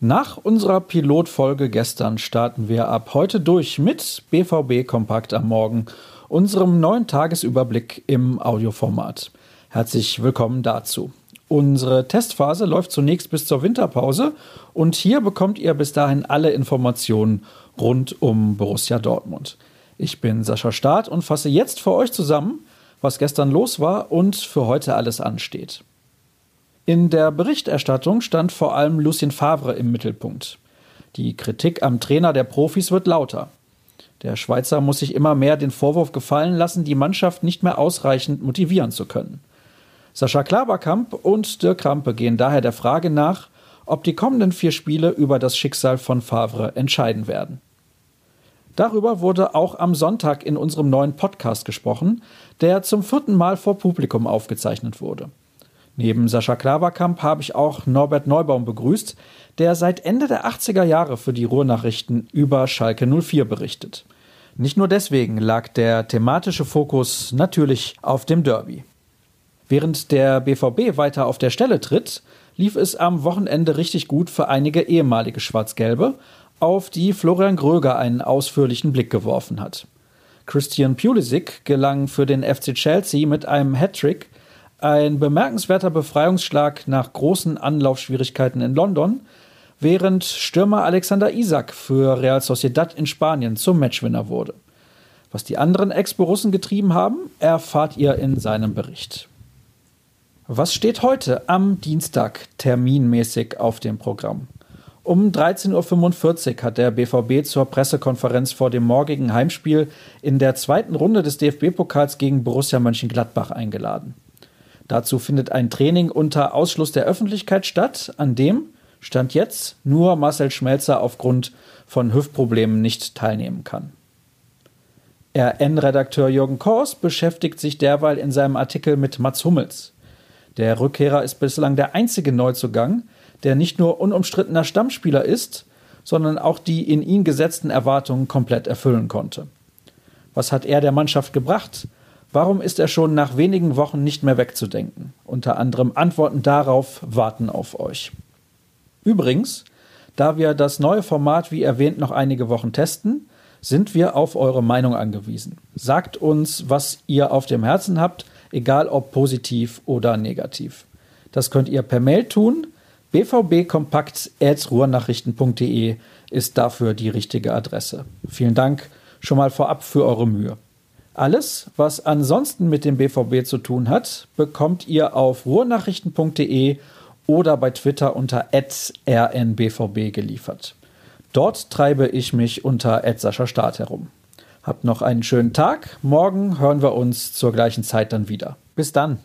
Nach unserer Pilotfolge gestern starten wir ab heute durch mit BVB Kompakt am Morgen, unserem neuen Tagesüberblick im Audioformat. Herzlich willkommen dazu. Unsere Testphase läuft zunächst bis zur Winterpause und hier bekommt ihr bis dahin alle Informationen rund um Borussia Dortmund. Ich bin Sascha Staat und fasse jetzt für euch zusammen, was gestern los war und für heute alles ansteht. In der Berichterstattung stand vor allem Lucien Favre im Mittelpunkt. Die Kritik am Trainer der Profis wird lauter. Der Schweizer muss sich immer mehr den Vorwurf gefallen lassen, die Mannschaft nicht mehr ausreichend motivieren zu können. Sascha Klaberkamp und Dirk Krampe gehen daher der Frage nach, ob die kommenden vier Spiele über das Schicksal von Favre entscheiden werden. Darüber wurde auch am Sonntag in unserem neuen Podcast gesprochen, der zum vierten Mal vor Publikum aufgezeichnet wurde. Neben Sascha Klaverkamp habe ich auch Norbert Neubaum begrüßt, der seit Ende der 80er Jahre für die Ruhrnachrichten über Schalke 04 berichtet. Nicht nur deswegen lag der thematische Fokus natürlich auf dem Derby. Während der BVB weiter auf der Stelle tritt, lief es am Wochenende richtig gut für einige ehemalige Schwarz-Gelbe, auf die Florian Gröger einen ausführlichen Blick geworfen hat. Christian Pulisic gelang für den FC Chelsea mit einem Hattrick ein bemerkenswerter Befreiungsschlag nach großen Anlaufschwierigkeiten in London, während Stürmer Alexander Isak für Real Sociedad in Spanien zum Matchwinner wurde. Was die anderen Ex-Borussen getrieben haben, erfahrt ihr in seinem Bericht. Was steht heute am Dienstag terminmäßig auf dem Programm? Um 13.45 Uhr hat der BVB zur Pressekonferenz vor dem morgigen Heimspiel in der zweiten Runde des DFB-Pokals gegen Borussia Mönchengladbach eingeladen. Dazu findet ein Training unter Ausschluss der Öffentlichkeit statt, an dem, Stand jetzt, nur Marcel Schmelzer aufgrund von Hüftproblemen nicht teilnehmen kann. RN-Redakteur Jürgen Kors beschäftigt sich derweil in seinem Artikel mit Mats Hummels. Der Rückkehrer ist bislang der einzige Neuzugang, der nicht nur unumstrittener Stammspieler ist, sondern auch die in ihn gesetzten Erwartungen komplett erfüllen konnte. Was hat er der Mannschaft gebracht? Warum ist er schon nach wenigen Wochen nicht mehr wegzudenken? Unter anderem Antworten darauf warten auf euch. Übrigens, da wir das neue Format wie erwähnt noch einige Wochen testen, sind wir auf eure Meinung angewiesen. Sagt uns, was ihr auf dem Herzen habt, egal ob positiv oder negativ. Das könnt ihr per Mail tun. bvbkompakt.ruhrnachrichten.de ist dafür die richtige Adresse. Vielen Dank schon mal vorab für eure Mühe. Alles, was ansonsten mit dem BVB zu tun hat, bekommt ihr auf ruhrnachrichten.de oder bei Twitter unter rnbvb geliefert. Dort treibe ich mich unter Sascha herum. Habt noch einen schönen Tag. Morgen hören wir uns zur gleichen Zeit dann wieder. Bis dann.